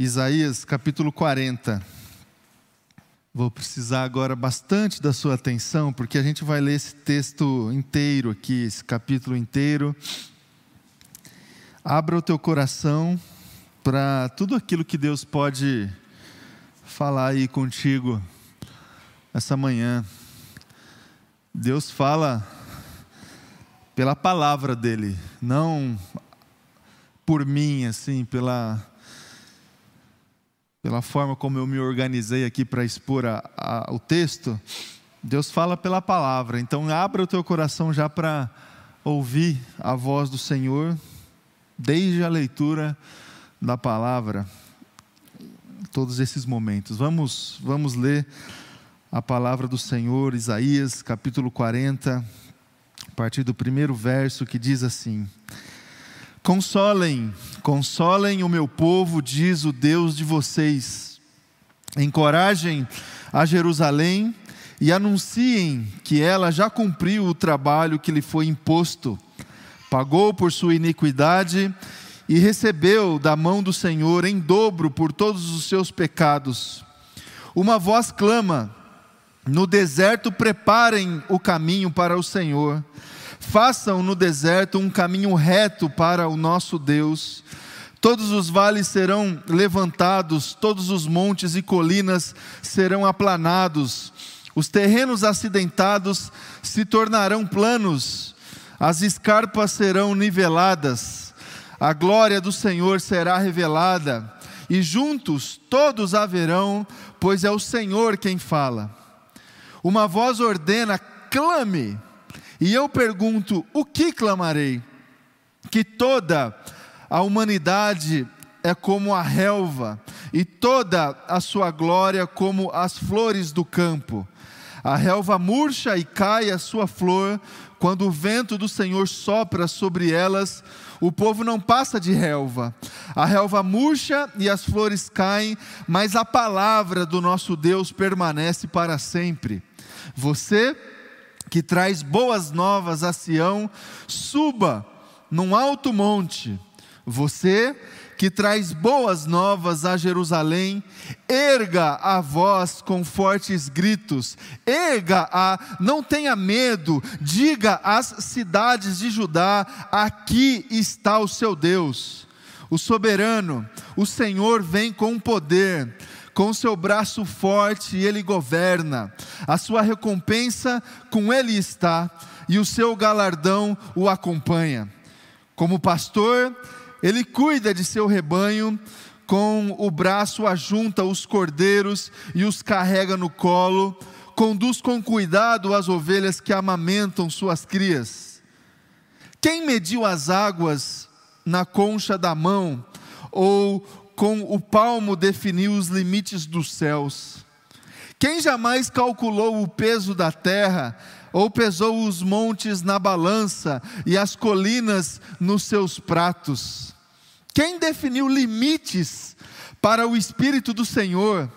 Isaías capítulo 40. Vou precisar agora bastante da sua atenção, porque a gente vai ler esse texto inteiro aqui, esse capítulo inteiro. Abra o teu coração para tudo aquilo que Deus pode falar aí contigo essa manhã. Deus fala pela palavra dele, não por mim, assim, pela pela forma como eu me organizei aqui para expor a, a, o texto, Deus fala pela palavra. Então, abra o teu coração já para ouvir a voz do Senhor, desde a leitura da palavra, todos esses momentos. Vamos, vamos ler a palavra do Senhor, Isaías, capítulo 40, a partir do primeiro verso, que diz assim: Consolem, consolem o meu povo, diz o Deus de vocês. Encorajem a Jerusalém e anunciem que ela já cumpriu o trabalho que lhe foi imposto, pagou por sua iniquidade e recebeu da mão do Senhor em dobro por todos os seus pecados. Uma voz clama: No deserto preparem o caminho para o Senhor Façam no deserto um caminho reto para o nosso Deus. Todos os vales serão levantados, todos os montes e colinas serão aplanados, os terrenos acidentados se tornarão planos, as escarpas serão niveladas, a glória do Senhor será revelada, e juntos todos haverão, pois é o Senhor quem fala. Uma voz ordena: clame e eu pergunto: o que clamarei? Que toda a humanidade é como a relva, e toda a sua glória como as flores do campo. A relva murcha e cai a sua flor, quando o vento do Senhor sopra sobre elas, o povo não passa de relva. A relva murcha e as flores caem, mas a palavra do nosso Deus permanece para sempre. Você que traz boas novas a Sião, suba num alto monte. Você que traz boas novas a Jerusalém, erga a voz com fortes gritos, erga a, não tenha medo, diga às cidades de Judá: aqui está o seu Deus. O soberano, o Senhor vem com poder com seu braço forte ele governa, a sua recompensa com ele está, e o seu galardão o acompanha. Como pastor, ele cuida de seu rebanho, com o braço ajunta os cordeiros e os carrega no colo, conduz com cuidado as ovelhas que amamentam suas crias. Quem mediu as águas na concha da mão, ou com o palmo definiu os limites dos céus. Quem jamais calculou o peso da terra, ou pesou os montes na balança e as colinas nos seus pratos? Quem definiu limites para o Espírito do Senhor,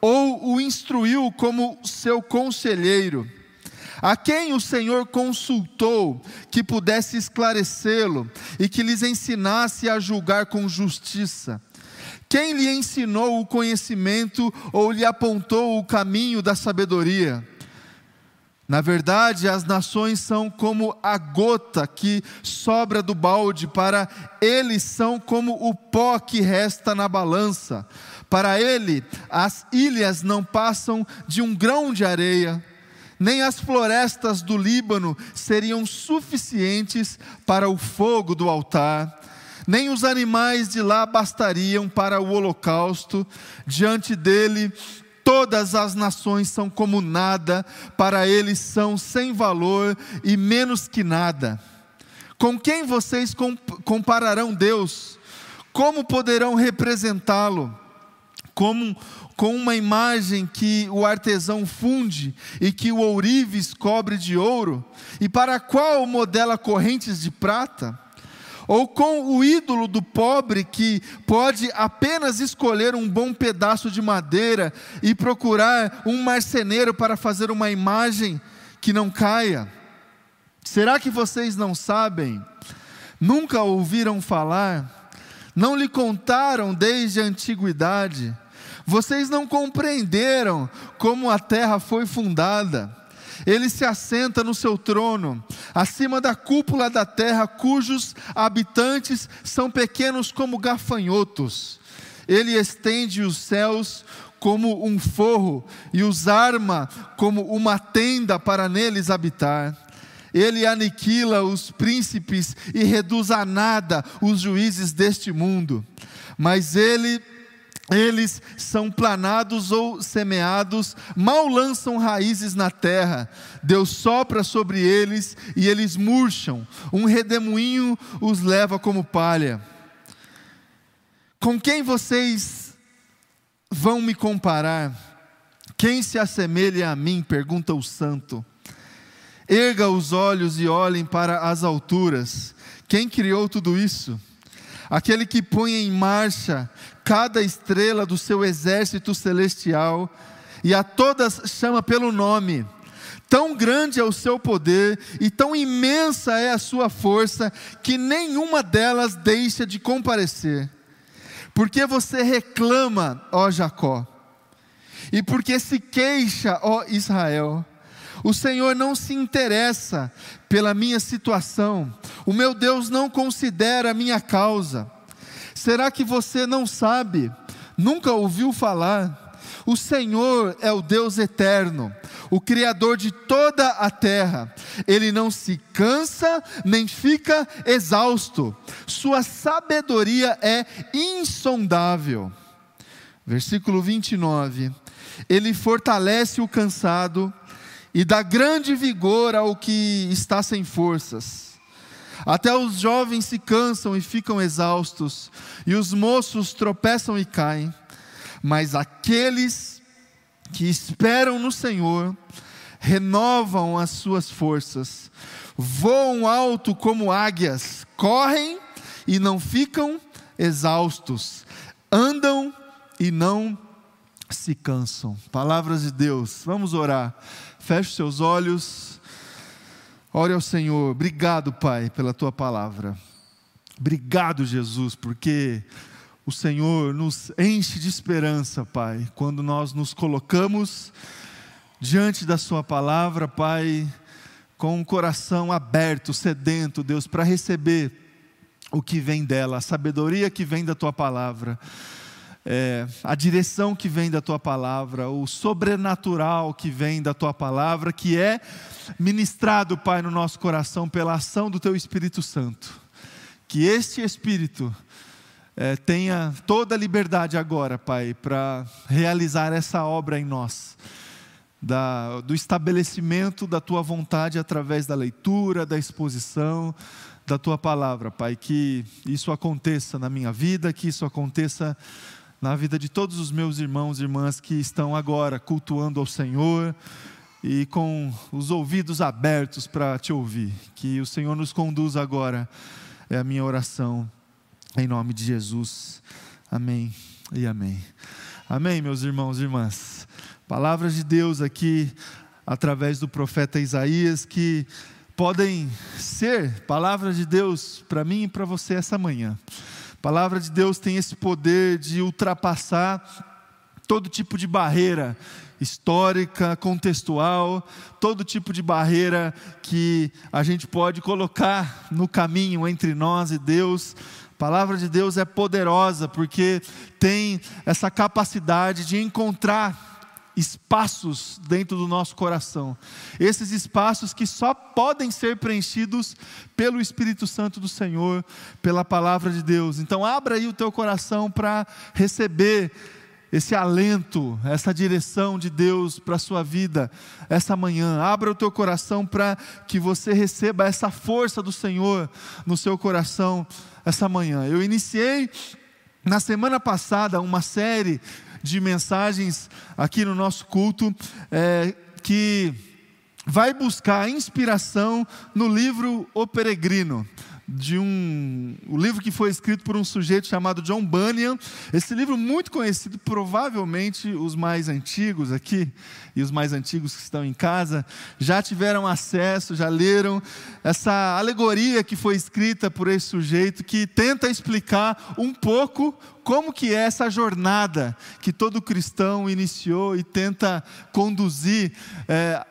ou o instruiu como seu conselheiro? A quem o Senhor consultou que pudesse esclarecê-lo e que lhes ensinasse a julgar com justiça? Quem lhe ensinou o conhecimento ou lhe apontou o caminho da sabedoria? Na verdade, as nações são como a gota que sobra do balde, para ele são como o pó que resta na balança. Para ele, as ilhas não passam de um grão de areia, nem as florestas do Líbano seriam suficientes para o fogo do altar nem os animais de lá bastariam para o holocausto, diante dele todas as nações são como nada, para ele são sem valor e menos que nada. Com quem vocês compararão Deus? Como poderão representá-lo? Como com uma imagem que o artesão funde e que o ourives cobre de ouro? E para qual modela correntes de prata? Ou com o ídolo do pobre que pode apenas escolher um bom pedaço de madeira e procurar um marceneiro para fazer uma imagem que não caia? Será que vocês não sabem? Nunca ouviram falar? Não lhe contaram desde a antiguidade? Vocês não compreenderam como a terra foi fundada? Ele se assenta no seu trono, acima da cúpula da terra, cujos habitantes são pequenos como gafanhotos. Ele estende os céus como um forro e os arma como uma tenda para neles habitar. Ele aniquila os príncipes e reduz a nada os juízes deste mundo. Mas ele eles são planados ou semeados, mal lançam raízes na terra. Deus sopra sobre eles e eles murcham. Um redemoinho os leva como palha. Com quem vocês vão me comparar? Quem se assemelha a mim? pergunta o santo. Erga os olhos e olhem para as alturas. Quem criou tudo isso? Aquele que põe em marcha cada estrela do seu exército celestial e a todas chama pelo nome. Tão grande é o seu poder e tão imensa é a sua força que nenhuma delas deixa de comparecer. Porque você reclama, ó Jacó, e porque se queixa, ó Israel. O Senhor não se interessa pela minha situação, o meu Deus não considera a minha causa. Será que você não sabe? Nunca ouviu falar? O Senhor é o Deus eterno, o Criador de toda a terra. Ele não se cansa nem fica exausto. Sua sabedoria é insondável. Versículo 29. Ele fortalece o cansado e dá grande vigor ao que está sem forças. Até os jovens se cansam e ficam exaustos, e os moços tropeçam e caem, mas aqueles que esperam no Senhor renovam as suas forças, voam alto como águias, correm e não ficam exaustos, andam e não se cansam. Palavras de Deus, vamos orar. Feche seus olhos. Ore ao Senhor. Obrigado, Pai, pela tua palavra. Obrigado, Jesus, porque o Senhor nos enche de esperança, Pai, quando nós nos colocamos diante da Sua palavra, Pai, com um coração aberto, sedento, Deus, para receber o que vem dela, a sabedoria que vem da Tua palavra é, a direção que vem da tua palavra, o sobrenatural que vem da tua palavra, que é ministrado, Pai, no nosso coração pela ação do teu Espírito Santo. Que este Espírito é, tenha toda a liberdade agora, Pai, para realizar essa obra em nós. Da, do estabelecimento da tua vontade através da leitura, da exposição, da tua palavra, Pai. Que isso aconteça na minha vida, que isso aconteça na vida de todos os meus irmãos e irmãs que estão agora cultuando ao Senhor e com os ouvidos abertos para te ouvir. Que o Senhor nos conduza agora, é a minha oração, em nome de Jesus. Amém e amém. Amém, meus irmãos e irmãs. Palavras de Deus aqui, através do profeta Isaías, que podem ser palavras de Deus para mim e para você essa manhã palavra de Deus tem esse poder de ultrapassar todo tipo de barreira histórica, contextual, todo tipo de barreira que a gente pode colocar no caminho entre nós e Deus. A palavra de Deus é poderosa porque tem essa capacidade de encontrar espaços dentro do nosso coração. Esses espaços que só podem ser preenchidos pelo Espírito Santo do Senhor, pela palavra de Deus. Então abra aí o teu coração para receber esse alento, essa direção de Deus para a sua vida essa manhã. Abra o teu coração para que você receba essa força do Senhor no seu coração essa manhã. Eu iniciei na semana passada uma série de mensagens aqui no nosso culto, é, que vai buscar inspiração no livro O Peregrino, de um o livro que foi escrito por um sujeito chamado John Bunyan. Esse livro muito conhecido, provavelmente os mais antigos aqui e os mais antigos que estão em casa já tiveram acesso, já leram essa alegoria que foi escrita por esse sujeito que tenta explicar um pouco como que é essa jornada que todo cristão iniciou e tenta conduzir é,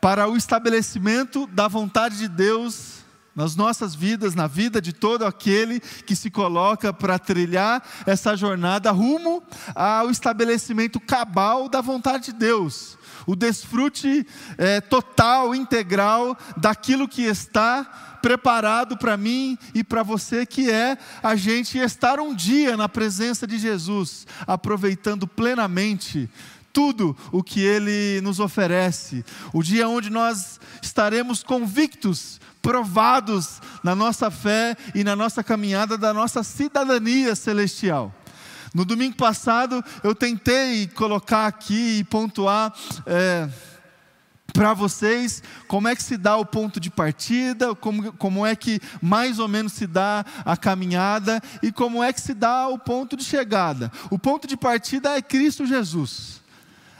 para o estabelecimento da vontade de Deus nas nossas vidas, na vida de todo aquele que se coloca para trilhar essa jornada rumo ao estabelecimento cabal da vontade de Deus, o desfrute é, total, integral daquilo que está preparado para mim e para você, que é a gente estar um dia na presença de Jesus, aproveitando plenamente tudo o que Ele nos oferece, o dia onde nós estaremos convictos, provados na nossa fé e na nossa caminhada da nossa cidadania celestial. No domingo passado, eu tentei colocar aqui e pontuar. É, para vocês como é que se dá o ponto de partida, como, como é que mais ou menos se dá a caminhada e como é que se dá o ponto de chegada. O ponto de partida é Cristo Jesus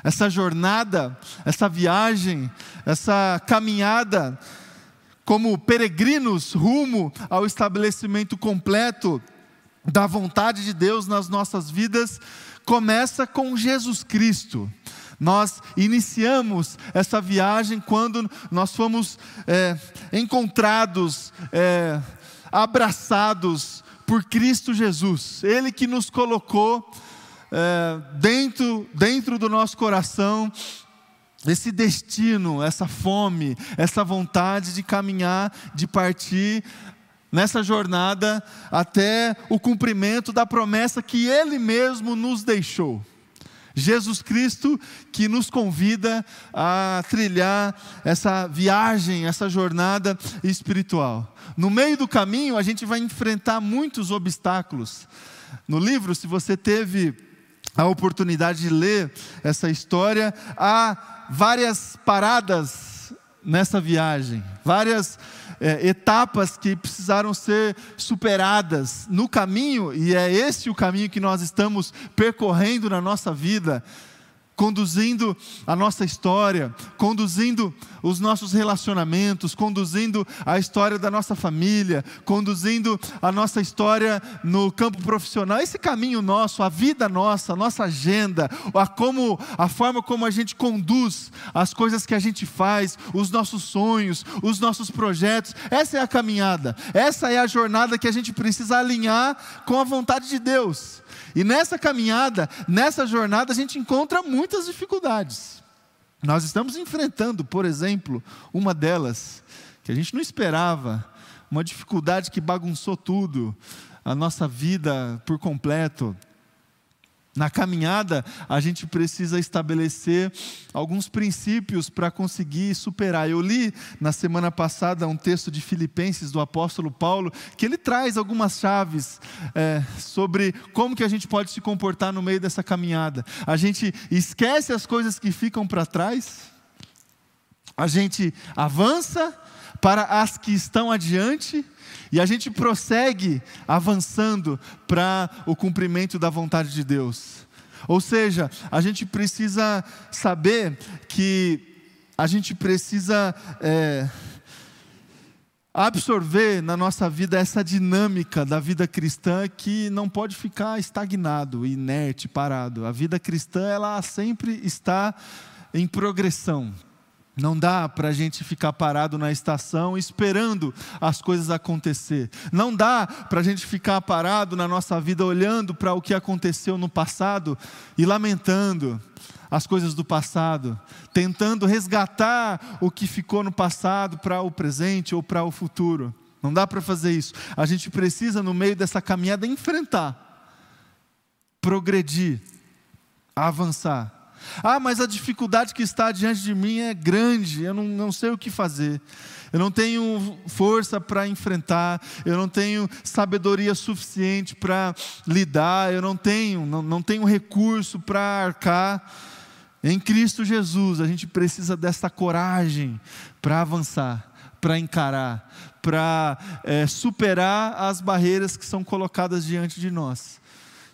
essa jornada, essa viagem, essa caminhada como peregrinos rumo ao estabelecimento completo da vontade de Deus nas nossas vidas, começa com Jesus Cristo. Nós iniciamos essa viagem quando nós fomos é, encontrados, é, abraçados por Cristo Jesus, Ele que nos colocou é, dentro, dentro do nosso coração esse destino, essa fome, essa vontade de caminhar, de partir nessa jornada até o cumprimento da promessa que Ele mesmo nos deixou. Jesus Cristo que nos convida a trilhar essa viagem, essa jornada espiritual. No meio do caminho, a gente vai enfrentar muitos obstáculos. No livro, se você teve a oportunidade de ler essa história, há várias paradas nessa viagem, várias é, etapas que precisaram ser superadas no caminho, e é esse o caminho que nós estamos percorrendo na nossa vida conduzindo a nossa história, conduzindo os nossos relacionamentos, conduzindo a história da nossa família, conduzindo a nossa história no campo profissional. Esse caminho nosso, a vida nossa, a nossa agenda, a, como, a forma como a gente conduz as coisas que a gente faz, os nossos sonhos, os nossos projetos, essa é a caminhada, essa é a jornada que a gente precisa alinhar com a vontade de Deus. E nessa caminhada, nessa jornada, a gente encontra muitas dificuldades. Nós estamos enfrentando, por exemplo, uma delas, que a gente não esperava, uma dificuldade que bagunçou tudo, a nossa vida por completo. Na caminhada, a gente precisa estabelecer alguns princípios para conseguir superar. Eu li na semana passada um texto de Filipenses do apóstolo Paulo, que ele traz algumas chaves é, sobre como que a gente pode se comportar no meio dessa caminhada. A gente esquece as coisas que ficam para trás, a gente avança para as que estão adiante e a gente prossegue avançando para o cumprimento da vontade de Deus. Ou seja, a gente precisa saber que a gente precisa é, absorver na nossa vida essa dinâmica da vida cristã que não pode ficar estagnado, inerte, parado. A vida cristã ela sempre está em progressão. Não dá para a gente ficar parado na estação esperando as coisas acontecer. Não dá para a gente ficar parado na nossa vida olhando para o que aconteceu no passado e lamentando as coisas do passado, tentando resgatar o que ficou no passado para o presente ou para o futuro. Não dá para fazer isso. A gente precisa, no meio dessa caminhada, enfrentar, progredir, avançar ah, mas a dificuldade que está diante de mim é grande, eu não, não sei o que fazer. Eu não tenho força para enfrentar, eu não tenho sabedoria suficiente para lidar, eu não tenho, não, não tenho recurso para arcar. Em Cristo Jesus, a gente precisa dessa coragem para avançar, para encarar, para é, superar as barreiras que são colocadas diante de nós.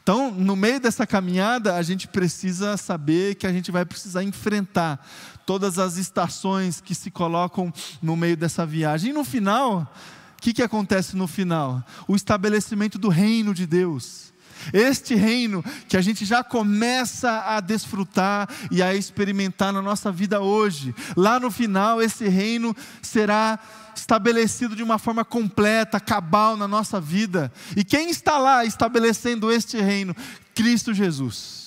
Então, no meio dessa caminhada, a gente precisa saber que a gente vai precisar enfrentar todas as estações que se colocam no meio dessa viagem. E no final, o que, que acontece no final? O estabelecimento do reino de Deus. Este reino que a gente já começa a desfrutar e a experimentar na nossa vida hoje. Lá no final, esse reino será estabelecido de uma forma completa, cabal na nossa vida. E quem está lá estabelecendo este reino? Cristo Jesus.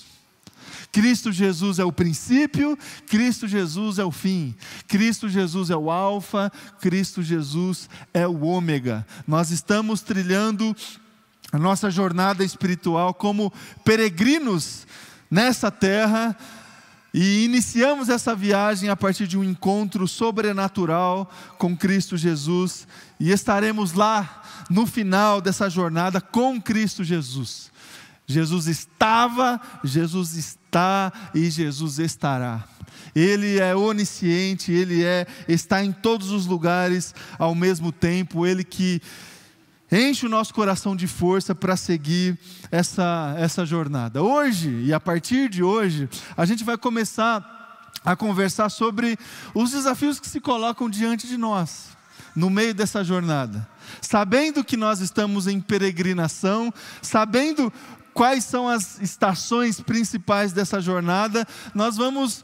Cristo Jesus é o princípio, Cristo Jesus é o fim, Cristo Jesus é o Alfa, Cristo Jesus é o Ômega. Nós estamos trilhando a nossa jornada espiritual como peregrinos nessa terra e iniciamos essa viagem a partir de um encontro sobrenatural com Cristo Jesus, e estaremos lá no final dessa jornada com Cristo Jesus. Jesus estava, Jesus está e Jesus estará. Ele é onisciente, ele é está em todos os lugares ao mesmo tempo, ele que enche o nosso coração de força para seguir essa, essa jornada. Hoje, e a partir de hoje, a gente vai começar a conversar sobre os desafios que se colocam diante de nós, no meio dessa jornada. Sabendo que nós estamos em peregrinação, sabendo quais são as estações principais dessa jornada, nós vamos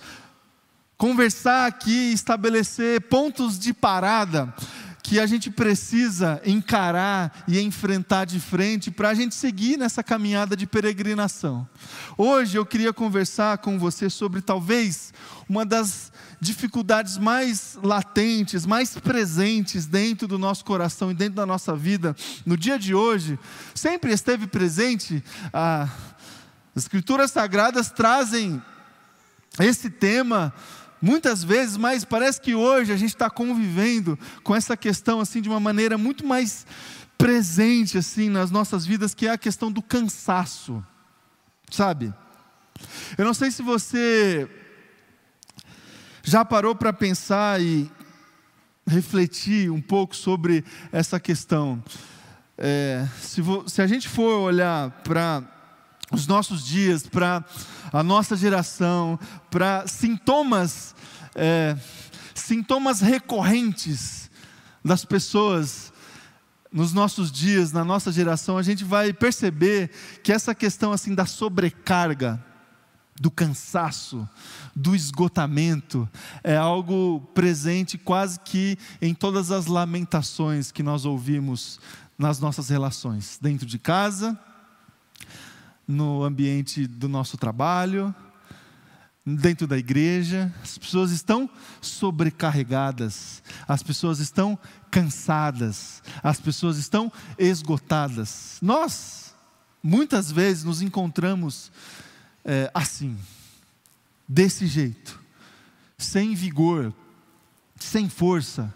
conversar aqui, estabelecer pontos de parada que a gente precisa encarar e enfrentar de frente para a gente seguir nessa caminhada de peregrinação. Hoje eu queria conversar com você sobre talvez uma das dificuldades mais latentes, mais presentes dentro do nosso coração e dentro da nossa vida no dia de hoje, sempre esteve presente. as Escrituras Sagradas trazem esse tema muitas vezes, mas parece que hoje a gente está convivendo com essa questão assim de uma maneira muito mais presente assim nas nossas vidas, que é a questão do cansaço, sabe? Eu não sei se você já parou para pensar e refletir um pouco sobre essa questão. É, se, se a gente for olhar para os nossos dias, para a nossa geração, para sintomas, é, sintomas recorrentes das pessoas nos nossos dias, na nossa geração, a gente vai perceber que essa questão assim da sobrecarga, do cansaço, do esgotamento, é algo presente quase que em todas as lamentações que nós ouvimos nas nossas relações, dentro de casa, no ambiente do nosso trabalho, dentro da igreja. As pessoas estão sobrecarregadas, as pessoas estão cansadas, as pessoas estão esgotadas. Nós, muitas vezes, nos encontramos é, assim, desse jeito, sem vigor, sem força.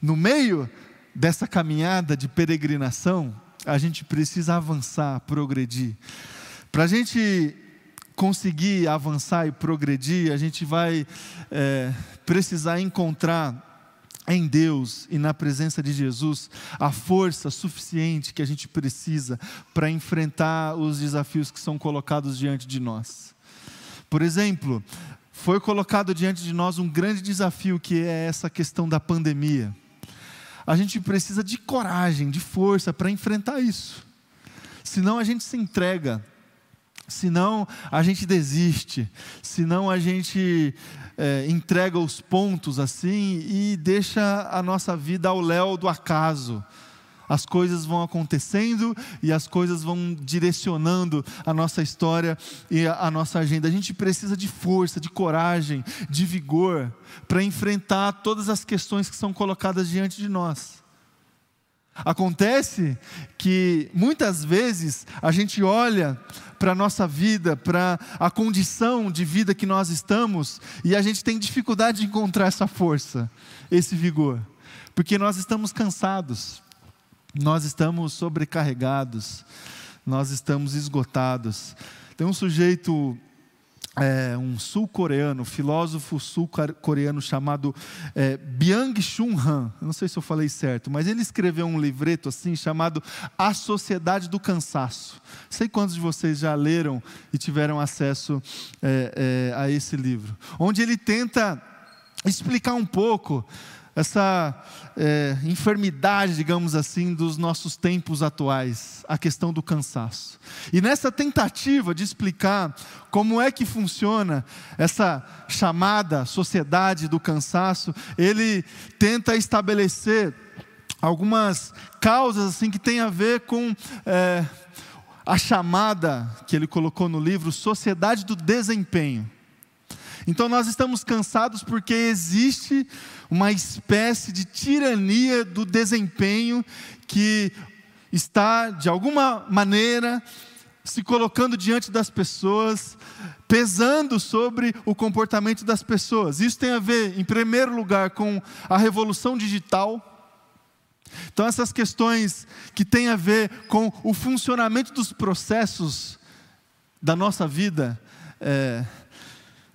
No meio dessa caminhada de peregrinação, a gente precisa avançar, progredir. Para a gente conseguir avançar e progredir, a gente vai é, precisar encontrar em Deus e na presença de Jesus a força suficiente que a gente precisa para enfrentar os desafios que são colocados diante de nós. Por exemplo, foi colocado diante de nós um grande desafio que é essa questão da pandemia. A gente precisa de coragem, de força para enfrentar isso. Senão a gente se entrega senão a gente desiste, senão a gente é, entrega os pontos assim e deixa a nossa vida ao léu do acaso. As coisas vão acontecendo e as coisas vão direcionando a nossa história e a, nossa agenda. A gente precisa de força, de coragem, de vigor para enfrentar todas as questões que são colocadas diante de nós. Acontece que muitas vezes a gente olha para a nossa vida, para a condição de vida que nós estamos, e a gente tem dificuldade de encontrar essa força, esse vigor, porque nós estamos cansados, nós estamos sobrecarregados, nós estamos esgotados. Tem um sujeito é, um sul-coreano, filósofo sul-coreano chamado é, Byung-Chun Han. não sei se eu falei certo, mas ele escreveu um livreto assim chamado A Sociedade do Cansaço. Sei quantos de vocês já leram e tiveram acesso é, é a esse livro, onde ele tenta explicar um pouco essa é, enfermidade, digamos assim, dos nossos tempos atuais, a questão do cansaço. E nessa tentativa de explicar como é que funciona essa chamada sociedade do cansaço, ele tenta estabelecer algumas causas assim que tem a ver com é, a chamada que ele colocou no livro sociedade do desempenho. Então nós estamos cansados porque existe uma espécie de tirania do desempenho que está, de alguma maneira, se colocando diante das pessoas, pesando sobre o comportamento das pessoas. Isso tem a ver, em primeiro lugar, com a revolução digital. Então, essas questões que têm a ver com o funcionamento dos processos da nossa vida, é,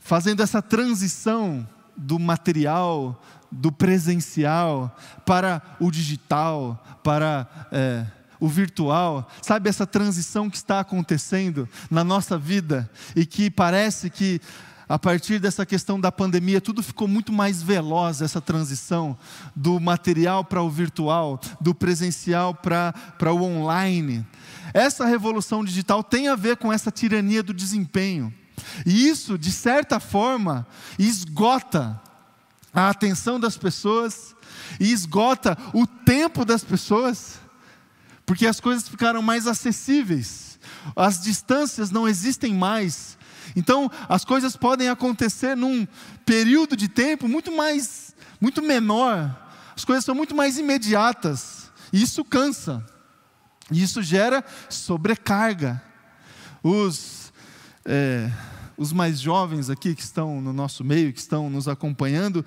fazendo essa transição do material, do presencial, para o digital, para é, o virtual. Sabe essa transição que está acontecendo na nossa vida e que parece que a partir dessa questão da pandemia, tudo ficou muito mais veloz essa transição do material para o virtual, do presencial para, para o online. Essa revolução digital tem a ver com essa tirania do desempenho. E isso, de certa forma, esgota a atenção das pessoas e esgota o tempo das pessoas, porque as coisas ficaram mais acessíveis, as distâncias não existem mais. Então, as coisas podem acontecer num período de tempo muito mais, muito menor. As coisas são muito mais imediatas. E isso cansa. E isso gera sobrecarga. Os é, os mais jovens aqui que estão no nosso meio, que estão nos acompanhando,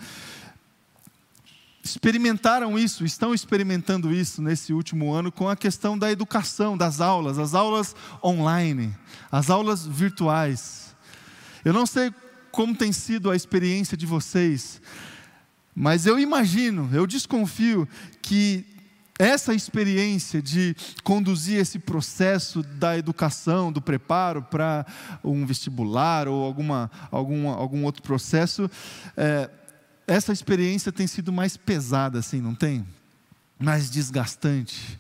experimentaram isso, estão experimentando isso nesse último ano com a questão da educação, das aulas, as aulas online, as aulas virtuais. Eu não sei como tem sido a experiência de vocês, mas eu imagino, eu desconfio que essa experiência de conduzir esse processo da educação, do preparo para um vestibular ou alguma, algum, algum outro processo, é, essa experiência tem sido mais pesada, assim, não tem? Mais desgastante.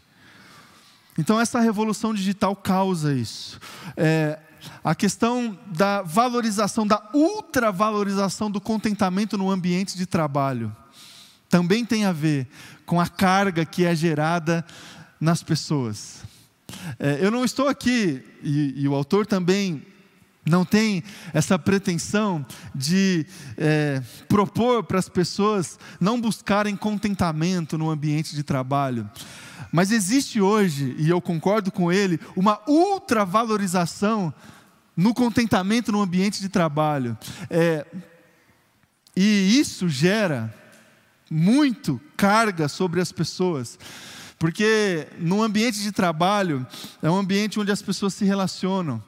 Então, essa revolução digital causa isso. É, a questão da valorização, da ultravalorização do contentamento no ambiente de trabalho também tem a ver com a carga que é gerada nas pessoas. É, eu não estou aqui, e, e, o autor também não tem essa pretensão de é, propor para as pessoas não buscarem contentamento no ambiente de trabalho. Mas existe hoje, e eu concordo com ele, uma ultravalorização no contentamento no ambiente de trabalho. É, e isso gera muito carga sobre as pessoas. Porque no ambiente de trabalho é um ambiente onde as pessoas se relacionam.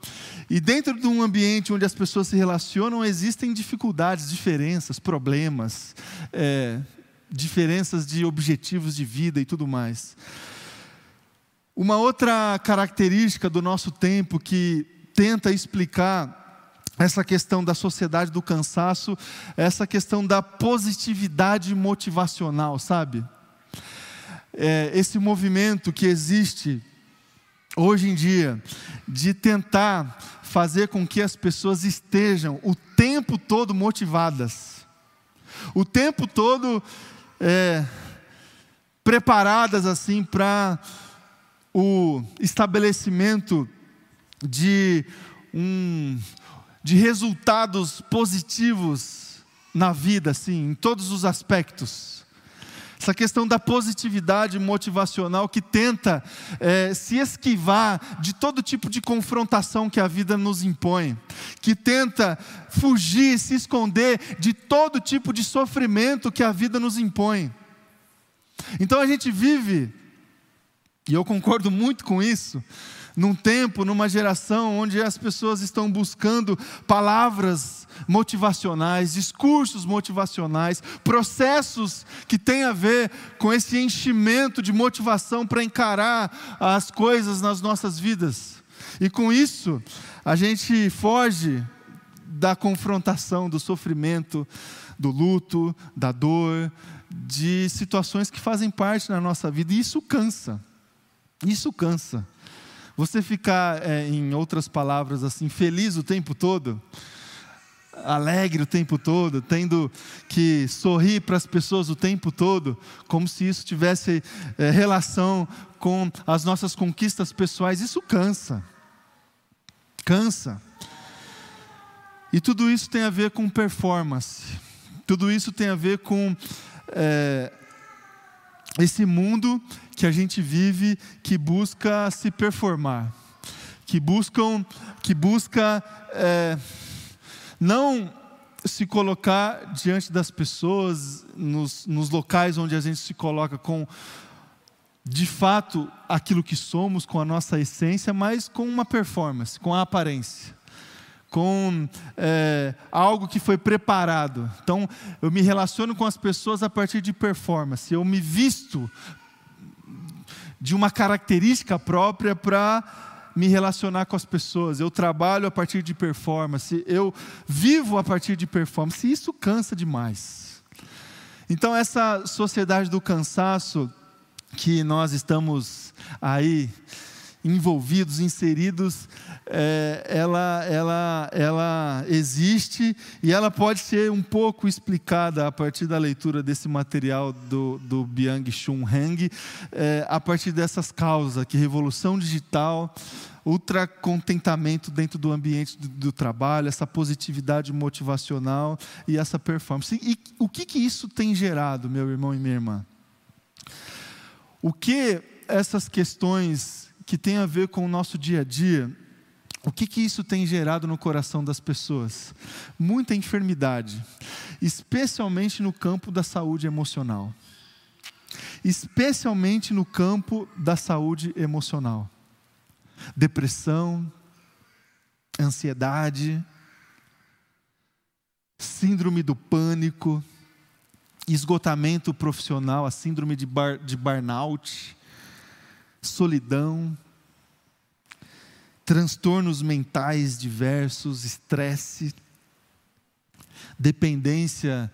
E dentro de um ambiente onde as pessoas se relacionam, existem dificuldades, diferenças, problemas, é, diferenças de objetivos de vida e tudo mais. Uma outra característica do nosso tempo que tenta explicar essa questão da sociedade do cansaço, essa questão da positividade motivacional, sabe? É, esse movimento que existe hoje em dia de tentar fazer com que as pessoas estejam o tempo todo motivadas, o tempo todo é, preparadas assim para o estabelecimento de um de resultados positivos na vida, assim, em todos os aspectos. Essa questão da positividade motivacional que tenta é, se esquivar de todo tipo de confrontação que a vida nos impõe, que tenta fugir, se esconder de todo tipo de sofrimento que a vida nos impõe. Então a gente vive, e eu concordo muito com isso, num tempo, numa geração onde as pessoas estão buscando palavras motivacionais, discursos motivacionais, processos que têm a ver com esse enchimento de motivação para encarar as coisas nas nossas vidas. E com isso, a gente foge da confrontação, do sofrimento, do luto, da dor, de situações que fazem parte da nossa vida, e isso cansa. Isso cansa. Você ficar, é, em outras palavras, assim, feliz o tempo todo, alegre o tempo todo, tendo que sorrir para as pessoas o tempo todo, como se isso tivesse é, relação com as nossas conquistas pessoais, isso cansa. Cansa. E tudo isso tem a ver com performance, tudo isso tem a ver com é, esse mundo que a gente vive que busca se performar, que buscam, que busca é, não se colocar diante das pessoas, nos, nos locais onde a gente se coloca com de fato aquilo que somos, com a nossa essência, mas com uma performance, com a aparência com é, algo que foi preparado. Então, eu me relaciono com as pessoas a partir de performance. Eu me visto de uma característica própria para me relacionar com as pessoas. Eu trabalho a partir de performance. Eu vivo a partir de performance. E isso cansa demais. Então, essa sociedade do cansaço que nós estamos aí envolvidos, inseridos, é, ela, ela, ela existe e ela pode ser um pouco explicada a partir da leitura desse material do, do Byung-Chun Hang, é, a partir dessas causas, que revolução digital, ultracontentamento dentro do ambiente do, do, trabalho, essa positividade motivacional e essa performance. E, e o que, que isso tem gerado, meu irmão e minha irmã? O que essas questões que têm a ver com o nosso dia a dia o que, que isso tem gerado no coração das pessoas? Muita enfermidade, especialmente no campo da saúde emocional. Especialmente no campo da saúde emocional. Depressão, ansiedade, síndrome do pânico, esgotamento profissional, a síndrome de, bar, de burnout, solidão, transtornos mentais diversos, estresse, dependência,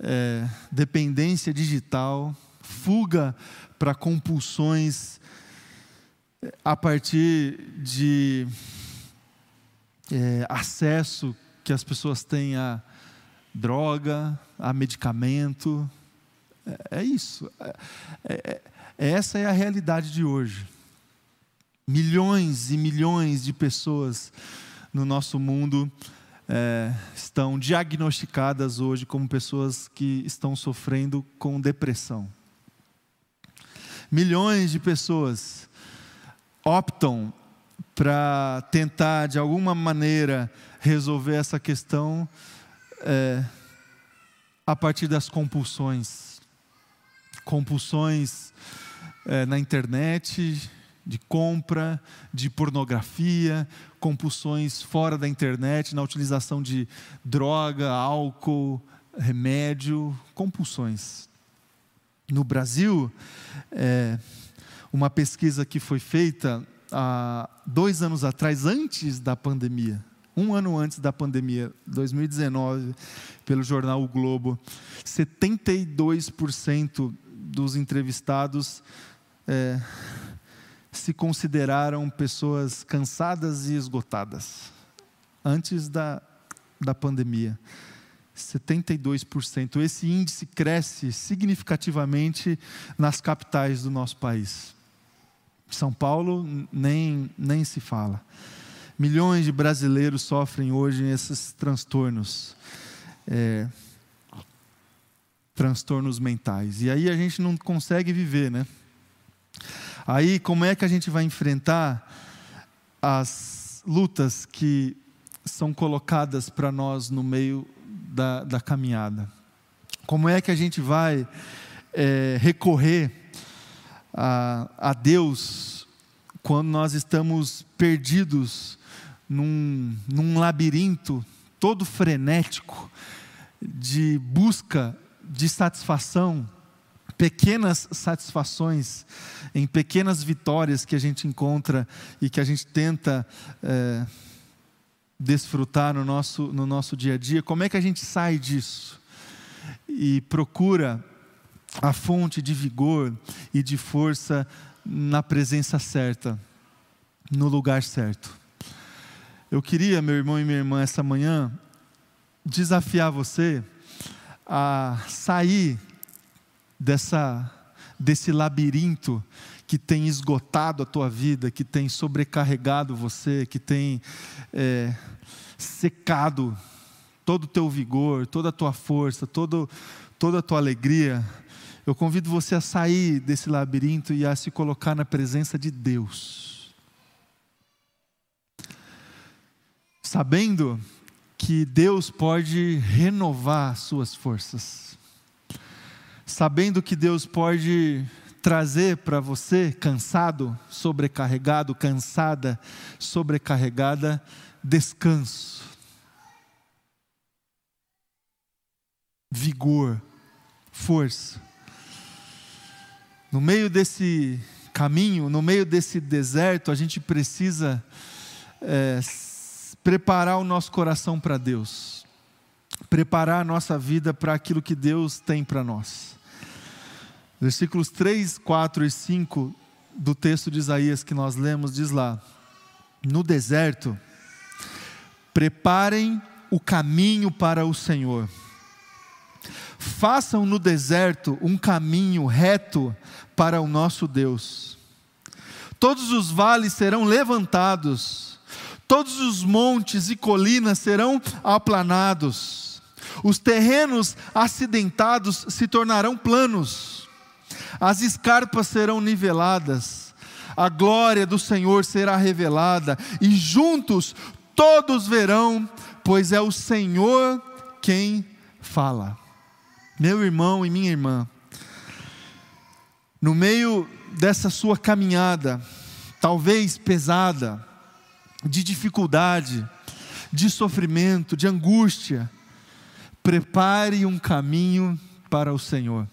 é, dependência digital, fuga para compulsões a partir de é, acesso que as pessoas têm a droga, a medicamento. É, é isso. É, é, essa é a realidade de hoje milhões e milhões de pessoas no nosso mundo é, estão diagnosticadas hoje como pessoas que estão sofrendo com depressão. Milhões de pessoas optam para tentar, de alguma maneira, resolver essa questão é, a partir das compulsões. Compulsões é, na internet, de compra, de pornografia, compulsões fora da internet, na utilização de droga, álcool, remédio, compulsões. No Brasil, é, uma pesquisa que foi feita há dois anos atrás, antes da pandemia, um ano antes da pandemia, 2019, pelo jornal O Globo, 72% dos entrevistados é, se consideraram pessoas cansadas e esgotadas antes da, da pandemia. 72%. Esse índice cresce significativamente nas capitais do nosso país. São Paulo nem, nem se fala. Milhões de brasileiros sofrem hoje esses transtornos. É, transtornos mentais. E aí a gente não consegue viver, né? Aí, como é que a gente vai enfrentar as lutas que são colocadas para nós no meio da, da, caminhada? Como é que a gente vai é, recorrer a, a Deus quando nós estamos perdidos num, num labirinto todo frenético de busca de satisfação, pequenas satisfações, em pequenas vitórias que a gente encontra e que a gente tenta é, desfrutar no nosso, no nosso dia a dia, como é que a gente sai disso? E procura a fonte de vigor e de força na presença certa, no lugar certo. Eu queria, meu irmão e minha irmã, essa manhã, desafiar você a sair dessa, desse labirinto que tem esgotado a tua vida, que tem sobrecarregado você, que tem é, secado todo o teu vigor, toda a tua força, todo, toda a tua alegria. Eu convido você a sair desse labirinto e a se colocar na presença de Deus. Sabendo que Deus pode renovar suas forças. Sabendo que Deus pode trazer para você, cansado, sobrecarregado, cansada, sobrecarregada, descanso, vigor, força. No meio desse caminho, no meio desse deserto, a gente precisa é, preparar o nosso coração para Deus, preparar a nossa vida para aquilo que Deus tem para nós. Versículos 3, 4 e 5 do texto de Isaías que nós lemos, diz lá: No deserto, preparem o caminho para o Senhor. Façam no deserto um caminho reto para o nosso Deus. Todos os vales serão levantados, todos os montes e colinas serão aplanados, os terrenos acidentados se tornarão planos, as escarpas serão niveladas, a glória do Senhor será revelada, e juntos todos verão, pois é o Senhor quem fala. Meu irmão e minha irmã, no meio dessa sua caminhada, talvez pesada, de dificuldade, de sofrimento, de angústia, prepare um caminho para o Senhor.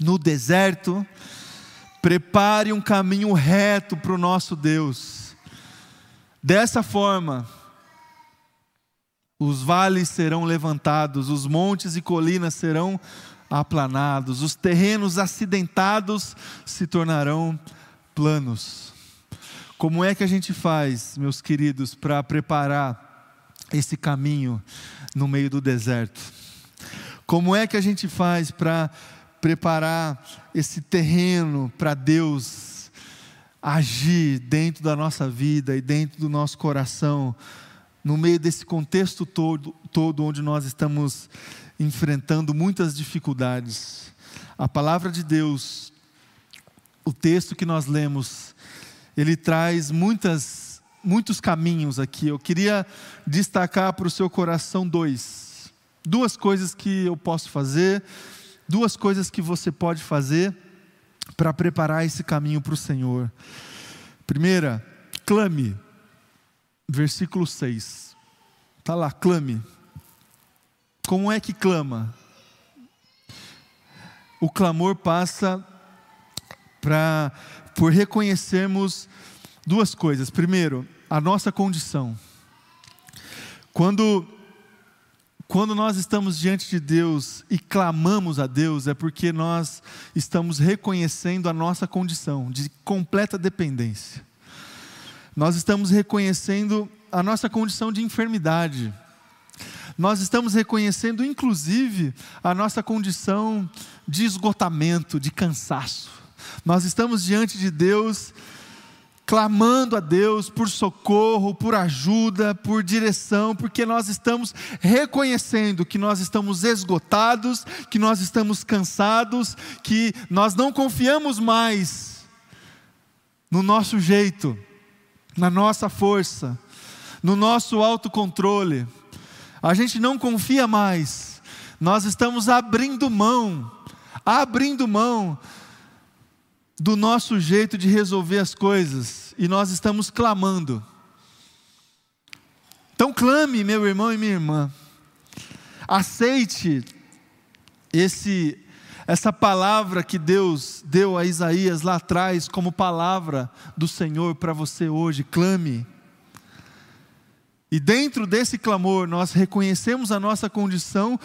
No deserto, prepare um caminho reto para o nosso Deus. Dessa forma, os vales serão levantados, os montes e colinas serão aplanados, os terrenos acidentados se tornarão planos. Como é que a gente faz, meus queridos, para preparar esse caminho no meio do deserto? Como é que a gente faz para preparar esse terreno para Deus agir dentro da nossa vida e dentro do nosso coração, no meio desse contexto todo, todo onde nós estamos enfrentando muitas dificuldades? A palavra de Deus, o texto que nós lemos, ele traz muitas, muitos caminhos aqui. Eu queria destacar para o seu coração dois. Duas coisas que eu posso fazer, duas coisas que você pode fazer para preparar esse caminho para o Senhor. Primeira, clame. Versículo 6. Está lá, clame. Como é que clama? O clamor passa para por reconhecermos duas coisas. Primeiro, a nossa condição. Quando quando nós estamos diante de Deus e clamamos a Deus, é porque nós estamos reconhecendo a nossa condição de completa dependência. Nós estamos reconhecendo a nossa condição de enfermidade. Nós estamos reconhecendo, inclusive, a nossa condição de esgotamento, de cansaço. Nós estamos diante de Deus, clamando a Deus por socorro, por ajuda, por direção, porque nós estamos reconhecendo que nós estamos esgotados, que nós estamos cansados, que nós não confiamos mais no nosso jeito, na nossa força, no nosso autocontrole. A gente não confia mais. Nós estamos abrindo mão, abrindo mão do nosso jeito de resolver as coisas e nós estamos clamando. Então clame, meu irmão e minha irmã. Aceite esse essa palavra que Deus deu a Isaías lá atrás como palavra do Senhor para você hoje. Clame. E dentro desse clamor, nós reconhecemos a nossa condição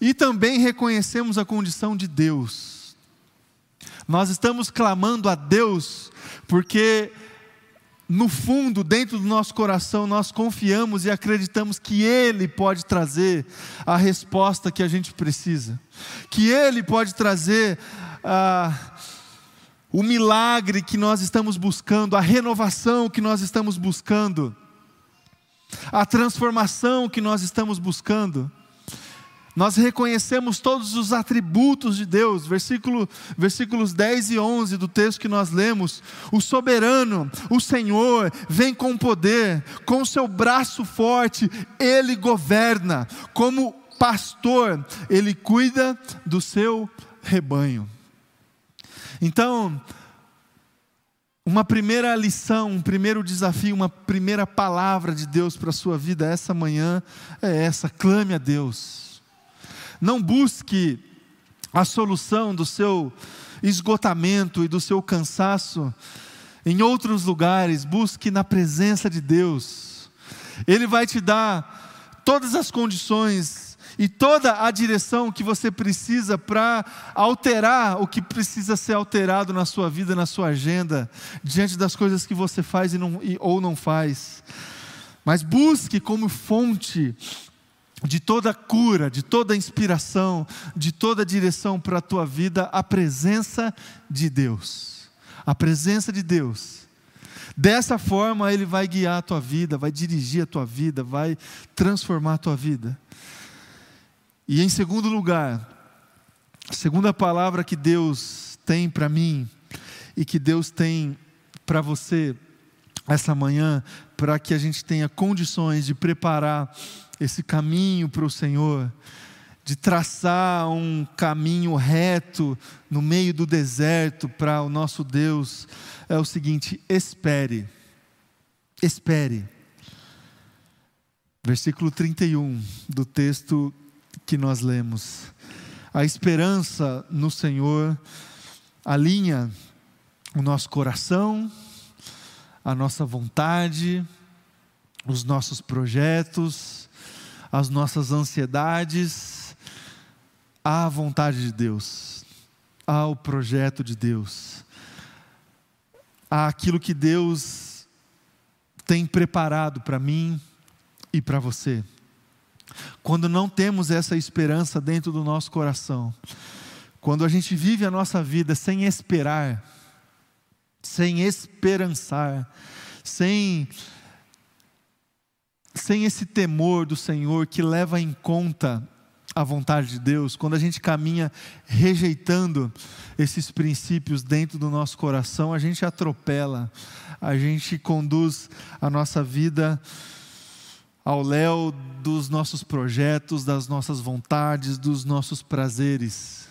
e também reconhecemos a condição de Deus. Nós estamos clamando a Deus porque no fundo, dentro do nosso coração, nós confiamos e acreditamos que Ele pode trazer a resposta que a gente precisa, que Ele pode trazer ah, o milagre que nós estamos buscando, a renovação que nós estamos buscando, a transformação que nós estamos buscando nós reconhecemos todos os atributos de Deus, versículo, versículos 10 e 11 do texto que nós lemos. O soberano, o Senhor, vem com poder, com seu braço forte, ele governa. Como pastor, ele cuida do seu rebanho. Então, uma primeira lição, um primeiro desafio, uma primeira palavra de Deus para a sua vida essa manhã é essa: clame a Deus não busque a solução do seu esgotamento e do seu cansaço em outros lugares, busque na presença de Deus. Ele vai te dar todas as condições e toda a direção que você precisa para alterar o que precisa ser alterado na sua vida, na sua agenda, diante das coisas que você faz e não, e, ou não faz. Mas busque como fonte de toda cura, de toda inspiração, de toda direção para a tua vida, a presença de Deus. A presença de Deus. Dessa forma, Ele vai guiar a tua vida, vai dirigir a tua vida, vai transformar a tua vida. E em segundo lugar, a segunda palavra que Deus tem para mim e que Deus tem para você essa manhã, para que a gente tenha condições de preparar esse caminho para o Senhor, de traçar um caminho reto no meio do deserto para o nosso Deus, é o seguinte: espere, espere. Versículo 31 do texto que nós lemos. A esperança no Senhor alinha o nosso coração, a nossa vontade, os nossos projetos, as nossas ansiedades à vontade de Deus, ao projeto de Deus, àquilo que Deus tem preparado para mim e para você. Quando não temos essa esperança dentro do nosso coração, quando a gente vive a nossa vida sem esperar, sem esperançar, sem sem esse temor do Senhor que leva em conta a vontade de Deus, quando a gente caminha rejeitando esses princípios dentro do nosso coração, a gente atropela, a gente conduz a nossa vida ao léu dos nossos projetos, das nossas vontades, dos nossos prazeres.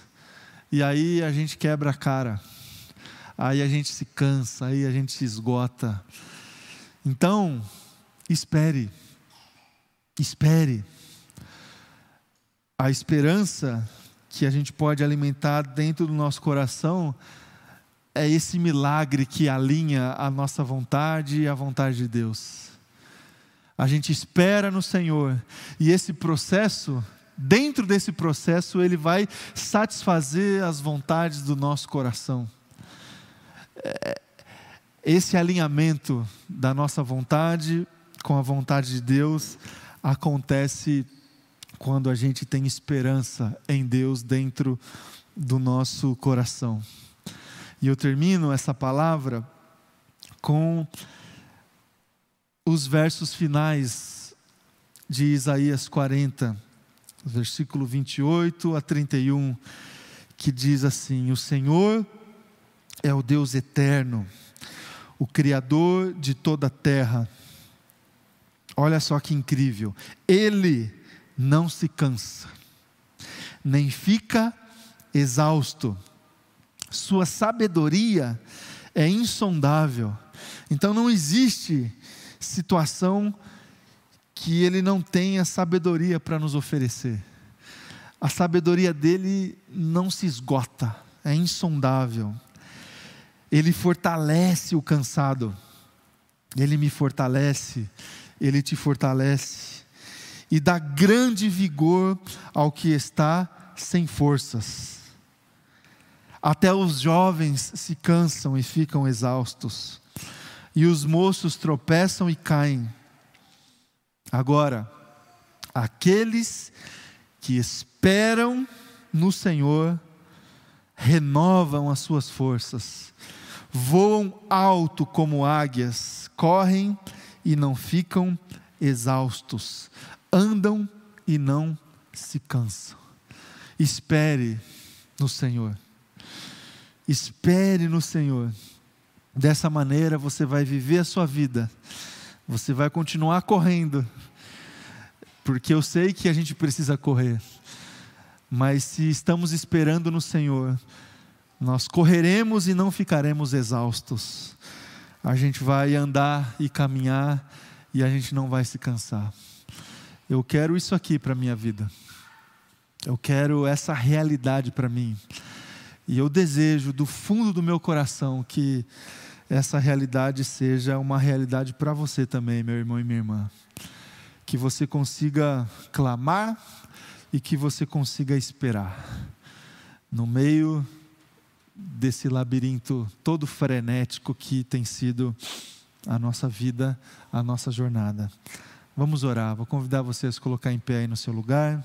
E aí a gente quebra a cara, aí a gente se cansa, aí a gente se esgota. Então, espere Espere. A esperança que a gente pode alimentar dentro do nosso coração é esse milagre que alinha a nossa vontade e a vontade de Deus. A gente espera no Senhor e esse processo, dentro desse processo, ele vai satisfazer as vontades do nosso coração. É, esse alinhamento da nossa vontade com a vontade de Deus acontece quando a gente tem esperança em Deus dentro do nosso coração. E eu termino essa palavra com os versos finais de Isaías 40, versículo 28 a 31, que diz assim: O Senhor é o Deus eterno, o Criador de toda a terra Olha só que incrível. Ele não se cansa, nem fica exausto. Sua sabedoria é insondável. Então não existe situação que ele não tenha sabedoria para nos oferecer. A sabedoria dele não se esgota, é insondável. Ele fortalece o cansado, ele me fortalece, ele te fortalece, e dá grande vigor ao que está sem forças. Até os jovens se cansam e ficam exaustos, e os moços tropeçam e caem. Agora, aqueles que esperam no Senhor renovam as suas forças, voam alto como águias, correm e não ficam exaustos, andam e não se cansam. Espere no Senhor. Espere no Senhor. Dessa maneira você vai viver a sua vida. Você vai continuar correndo. Porque eu sei que a gente precisa correr. Mas se estamos esperando no Senhor, nós correremos e não ficaremos exaustos. A gente vai andar e caminhar e a gente não vai se cansar. Eu quero isso aqui para a minha vida. Eu quero essa realidade para mim. E eu desejo do fundo do meu coração que essa realidade seja uma realidade para você também, meu irmão e minha irmã. Que você consiga clamar e que você consiga esperar. No meio desse labirinto todo frenético que tem sido a nossa vida, a nossa jornada. Vamos orar. Vou convidar você a se colocar em pé aí no seu lugar.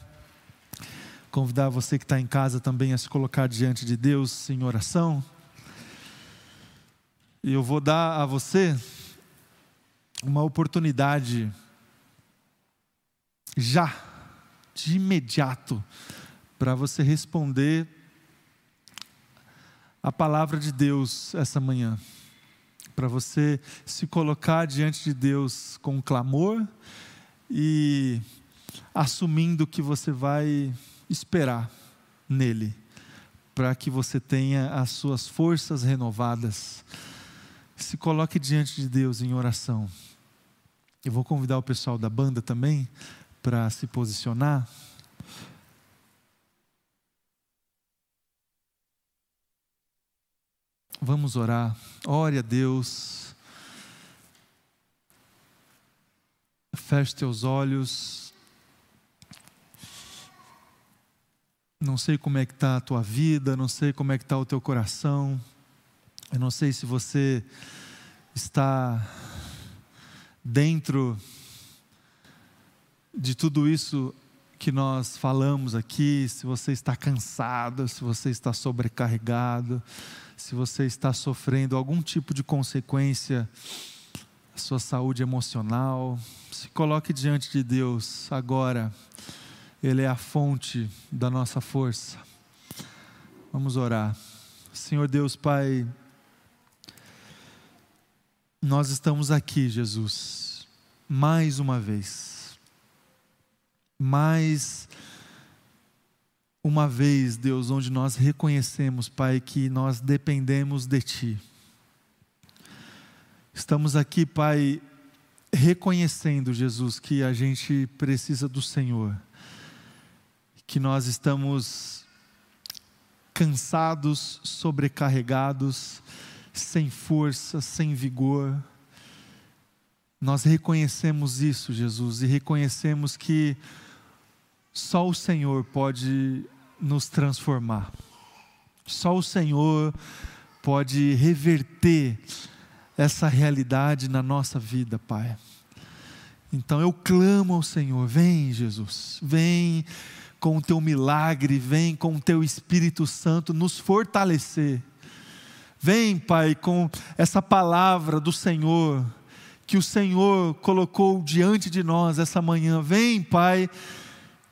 Convidar você que está em casa também a se colocar diante de Deus em oração. E eu vou dar a você uma oportunidade já, de imediato, para você responder a palavra de Deus essa manhã. Para você se colocar diante de Deus com clamor e assumindo que você vai esperar nele, para que você tenha as suas forças renovadas. Se coloque diante de Deus em oração. Eu vou convidar o pessoal da banda também para se posicionar. Vamos orar. Ore a Deus. Feche teus olhos. Não sei como é que está a tua vida, não sei como é que está o teu coração. Eu não sei se você está dentro de tudo isso que nós falamos aqui, se você está cansado, se você está sobrecarregado, se você está sofrendo algum tipo de consequência a sua saúde emocional, se coloque diante de Deus agora ele é a fonte da nossa força. Vamos orar. Senhor Deus Pai, nós estamos aqui, Jesus, mais uma vez. Mais uma vez, Deus, onde nós reconhecemos, Pai, que nós dependemos de Ti. Estamos aqui, Pai, reconhecendo, Jesus, que a gente precisa do Senhor que nós estamos cansados, sobrecarregados, sem força, sem vigor. Nós reconhecemos isso, Jesus, e reconhecemos que só o Senhor pode nos transformar. Só o Senhor pode reverter essa realidade na nossa vida, Pai. Então eu clamo ao Senhor, vem, Jesus, vem com o teu milagre, vem com o teu Espírito Santo nos fortalecer. Vem, Pai, com essa palavra do Senhor, que o Senhor colocou diante de nós essa manhã. Vem, Pai,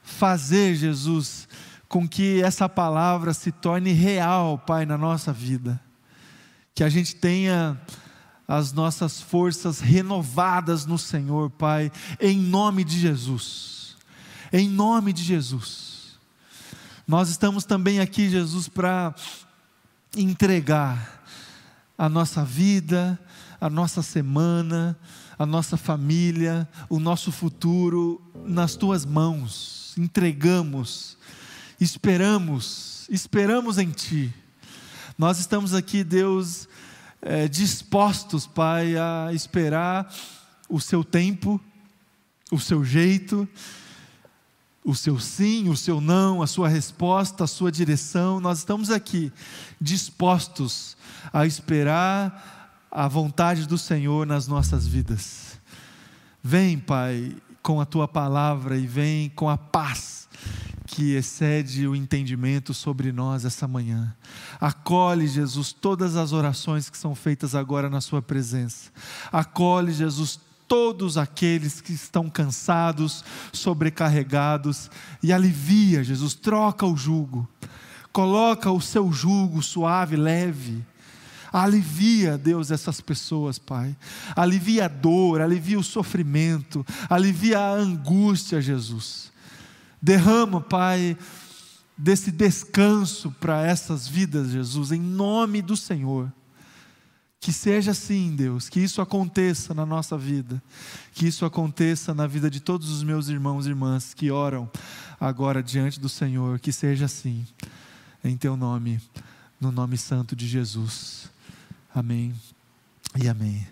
fazer, Jesus, com que essa palavra se torne real, Pai, na nossa vida. Que a gente tenha as nossas forças renovadas no Senhor, Pai, em nome de Jesus em nome de Jesus. Nós estamos também aqui, Jesus, para entregar a nossa vida, a nossa semana, a nossa família, o nosso futuro nas tuas mãos. Entregamos, esperamos, esperamos em Ti. Nós estamos aqui, Deus, é, dispostos, Pai, a esperar o Seu tempo, o Seu jeito, o seu sim, o seu não, a sua resposta, a sua direção. Nós estamos aqui dispostos a esperar a vontade do Senhor nas nossas vidas. Vem, Pai, com a tua palavra e vem com a paz que excede o entendimento sobre nós essa manhã. Acolhe, Jesus, todas as orações que são feitas agora na Sua presença. Acolhe, Jesus, todos aqueles que estão cansados, sobrecarregados, e alivia, Jesus, troca o jugo, coloca o seu jugo suave, leve. Alivia, Deus, essas pessoas, Pai. Alivia a dor, alivia o sofrimento, alivia a angústia, Jesus. Derrama, Pai, desse descanso para essas vidas, Jesus, em nome do Senhor. Que seja assim, Deus, que isso aconteça na nossa vida, que isso aconteça na vida de todos os meus irmãos e irmãs que oram agora diante do Senhor, que seja assim, em Teu nome, no nome santo de Jesus. Amém e amém.